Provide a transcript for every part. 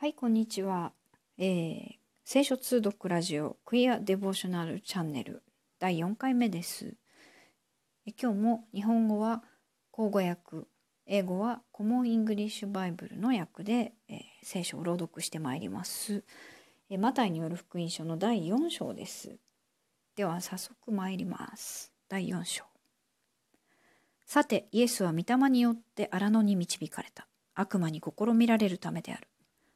はい、こんにちは。えー、聖書通読ラジオクイアデボーショナルチャンネル第4回目です。え今日も日本語は口語訳、英語はコモンイングリッシュバイブルの訳で、えー聖書を朗読してまいります。えーマタイによる福音書の第4章です。では早速参ります。第4章。さて、イエスは御霊によって荒野に導かれた。悪魔に試みられるためである。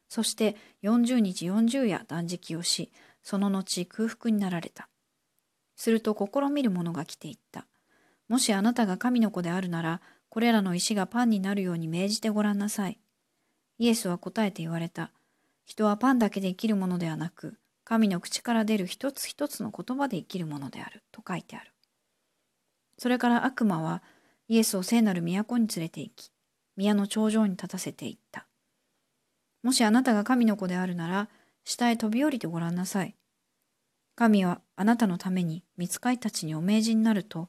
そして40日40夜断食をし、その後空腹になられた。すると試みる者が来ていった。もしあなたが神の子であるなら、これらの石がパンになるように命じてごらんなさい。イエスは答えて言われた。人はパンだけで生きるものではなく、神の口から出る一つ一つの言葉で生きるものである。と書いてある。それから悪魔はイエスを聖なる都に連れて行き、宮の頂上に立たせていった。もしあなたが神の子であるなら、下へ飛び降りてごらんなさい。神はあなたのために見つかいたちにお命じになると、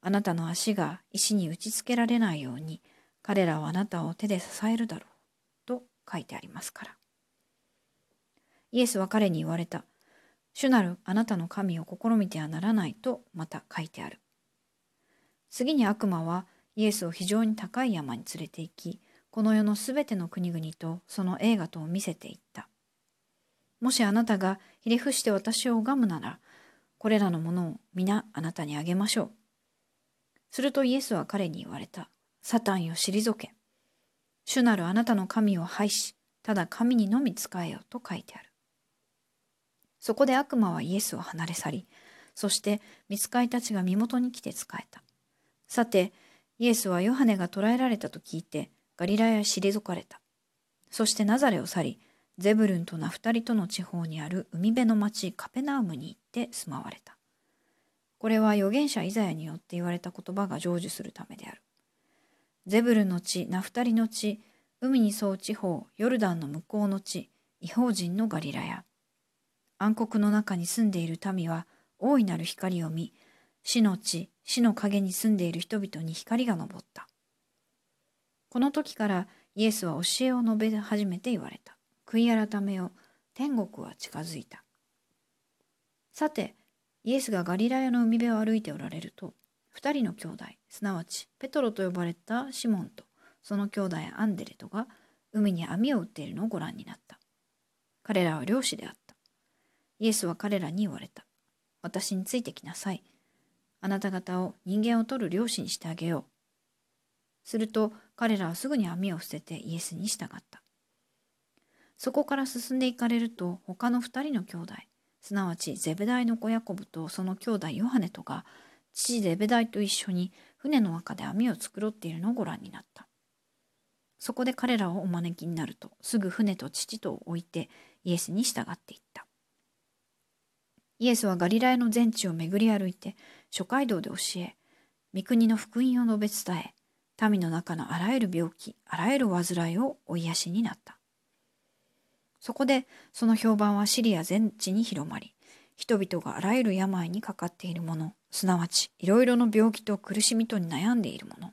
あなたの足が石に打ちつけられないように、彼らはあなたを手で支えるだろう。と書いてありますから。イエスは彼に言われた。主なるあなたの神を試みてはならないとまた書いてある。次に悪魔はイエスを非常に高い山に連れて行き、この世のすべての国々とその映画とを見せていった。もしあなたがひれ伏して私を拝むなら、これらのものを皆あなたにあげましょう。するとイエスは彼に言われた。サタンよ退け。主なるあなたの神を拝し、ただ神にのみ仕えよと書いてある。そこで悪魔はイエスを離れ去り、そして見つかいたちが身元に来て仕えた。さて、イエスはヨハネが捕らえられたと聞いて、ガリラヤ退かれた。そしてナザレを去り、ゼブルンとナフタリとの地方にある海辺の町カペナウムに行って住まわれた。これは預言者イザヤによって言われた言葉が成就するためである。ゼブルンの地、ナフタリの地、海に沿う地方、ヨルダンの向こうの地、違法人のガリラヤ。暗黒の中に住んでいる民は大いなる光を見、死の地、死の影に住んでいる人々に光が昇った。この時からイエスは教えを述べ始めて言われた。悔い改めよ、天国は近づいた。さて、イエスがガリラヤの海辺を歩いておられると、二人の兄弟、すなわちペトロと呼ばれたシモンと、その兄弟アンデレとが海に網を打っているのをご覧になった。彼らは漁師であった。イエスは彼らに言われた。私についてきなさい。あなた方を人間を取る漁師にしてあげよう。すると彼らはすぐに網を捨ててイエスに従った。そこから進んでいかれると他の二人の兄弟、すなわちゼベダイの子ヤコブとその兄弟ヨハネとが父ゼベダイと一緒に船の中で網を繕っているのをご覧になった。そこで彼らをお招きになるとすぐ船と父とを置いてイエスに従っていった。イエスはガリラヤの全地を巡り歩いて諸街道で教え、御国の福音を述べ伝え、民の中のあらゆる病気、あらゆる患いをお癒しになった。そこでその評判はシリア全地に広まり、人々があらゆる病にかかっている者、すなわちいろいろの病気と苦しみとに悩んでいる者、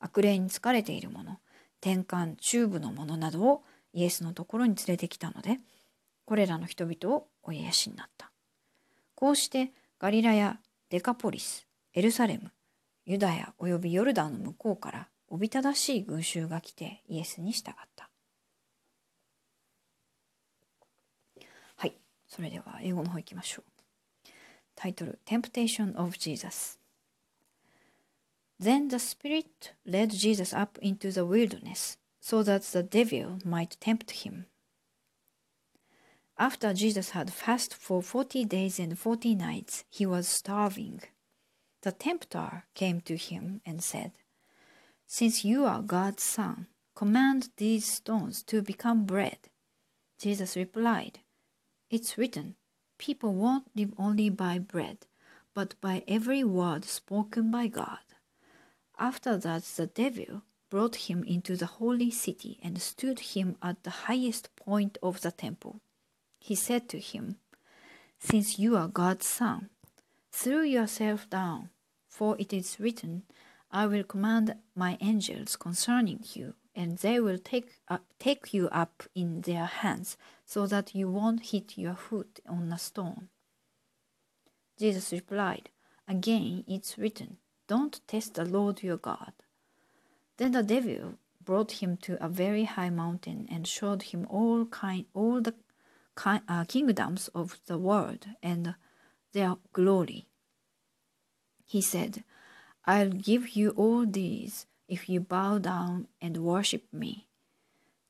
悪霊に疲れている者、転換、中部の者などをイエスのところに連れてきたので、これらの人々をお癒しになった。こうしてガリラヤ、デカポリス、エルサレム、ユダヤおよびヨルダンの向こうからおびただしい群衆が来てイエスに従った。はい、それでは英語の方行きましょう。タイトル Temptation of Jesus Then the Spirit led Jesus up into the wilderness so that the devil might tempt him. After Jesus had fasted for forty days and forty nights, he was starving. The tempter came to him and said, Since you are God's Son, command these stones to become bread. Jesus replied, It's written, People won't live only by bread, but by every word spoken by God. After that, the devil brought him into the holy city and stood him at the highest point of the temple. He said to him, Since you are God's Son, throw yourself down, for it is written, I will command my angels concerning you, and they will take, uh, take you up in their hands so that you won't hit your foot on a stone. Jesus replied, Again, it's written, Don't test the Lord your God. Then the devil brought him to a very high mountain and showed him all kind, all the uh, kingdoms of the world and their glory. He said, I'll give you all these if you bow down and worship me.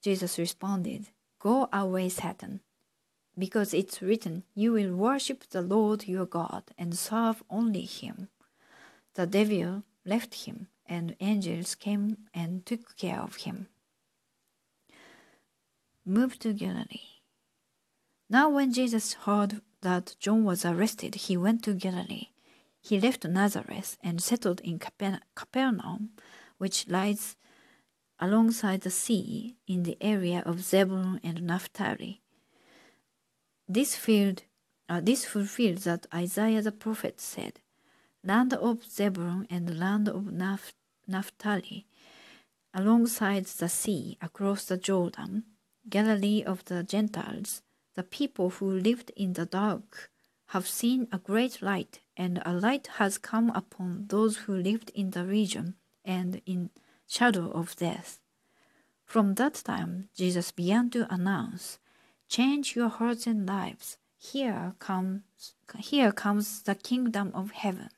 Jesus responded, Go away, Satan, because it's written, You will worship the Lord your God and serve only him. The devil left him, and angels came and took care of him. Move to Galilee. Now, when Jesus heard that John was arrested, he went to Galilee. He left Nazareth and settled in Capernaum, which lies alongside the sea in the area of Zebulun and Naphtali. This field, uh, this fulfilled that Isaiah the prophet said, "Land of Zebulun and land of Naph- Naphtali, alongside the sea, across the Jordan, Galilee of the Gentiles, the people who lived in the dark have seen a great light, and a light has come upon those who lived in the region and in shadow of death. From that time, Jesus began to announce, Change your hearts and lives. Here comes, here comes the kingdom of heaven.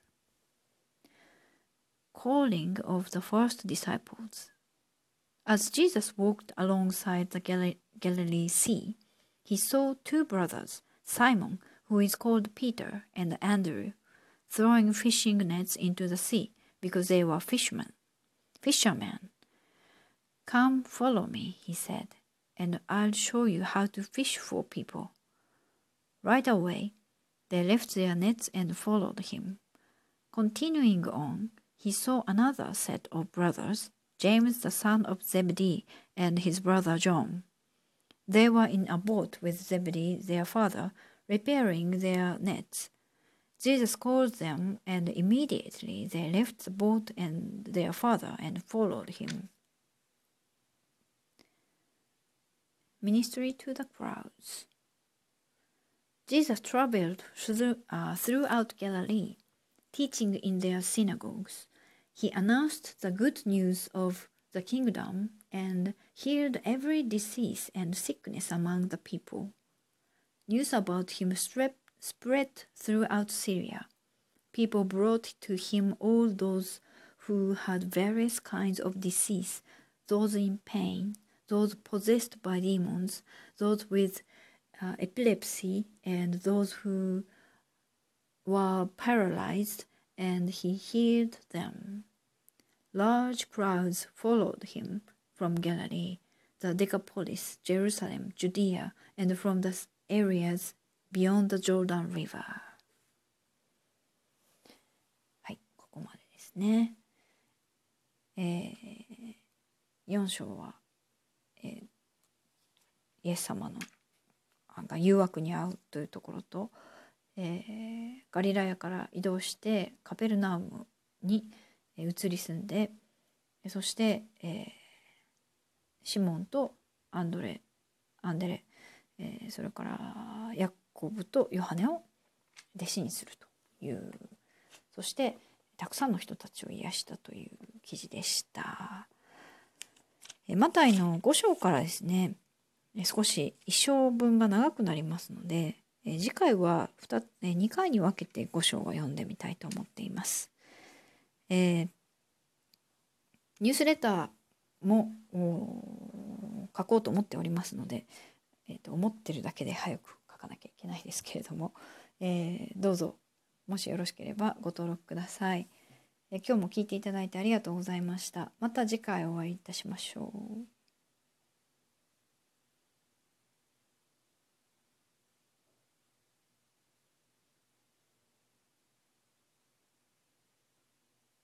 Calling of the first disciples. As Jesus walked alongside the Gal- Galilee Sea, he saw two brothers, Simon, who is called Peter, and Andrew, throwing fishing nets into the sea because they were fishermen. Fishermen. Come, follow me, he said, and I'll show you how to fish for people. Right away, they left their nets and followed him. Continuing on, he saw another set of brothers, James the son of Zebedee and his brother John. They were in a boat with Zebedee their father, repairing their nets. Jesus called them, and immediately they left the boat and their father and followed him. Ministry to the crowds. Jesus traveled through, uh, throughout Galilee, teaching in their synagogues. He announced the good news of the kingdom and healed every disease and sickness among the people. News about him spread throughout Syria. People brought to him all those who had various kinds of disease, those in pain, those possessed by demons, those with uh, epilepsy, and those who were paralyzed, and he healed them. Large crowds followed him from Galilee, the Decapolis, Jerusalem, Judea, and from the areas beyond the Jordan River. はい、ここまでですね。えー、4章は、えー、イエス様のが誘惑に遭うというところと、えー、ガリラヤから移動してカペルナウムに移り住んでそして、えー、シモンとアンドレアンデレ、えー、それからヤコブとヨハネを弟子にするというそしてたくさんの人たちを癒したという記事でした。マタイの5章からですね少し一章分が長くなりますので次回は 2, 2回に分けて5章を読んでみたいと思っています。えー、ニュースレターも書こうと思っておりますので、えーと、思ってるだけで早く書かなきゃいけないですけれども、えー、どうぞもしよろしければご登録ください、えー、今日も聞いていただいてありがとうございました。また次回お会いいたしましょう。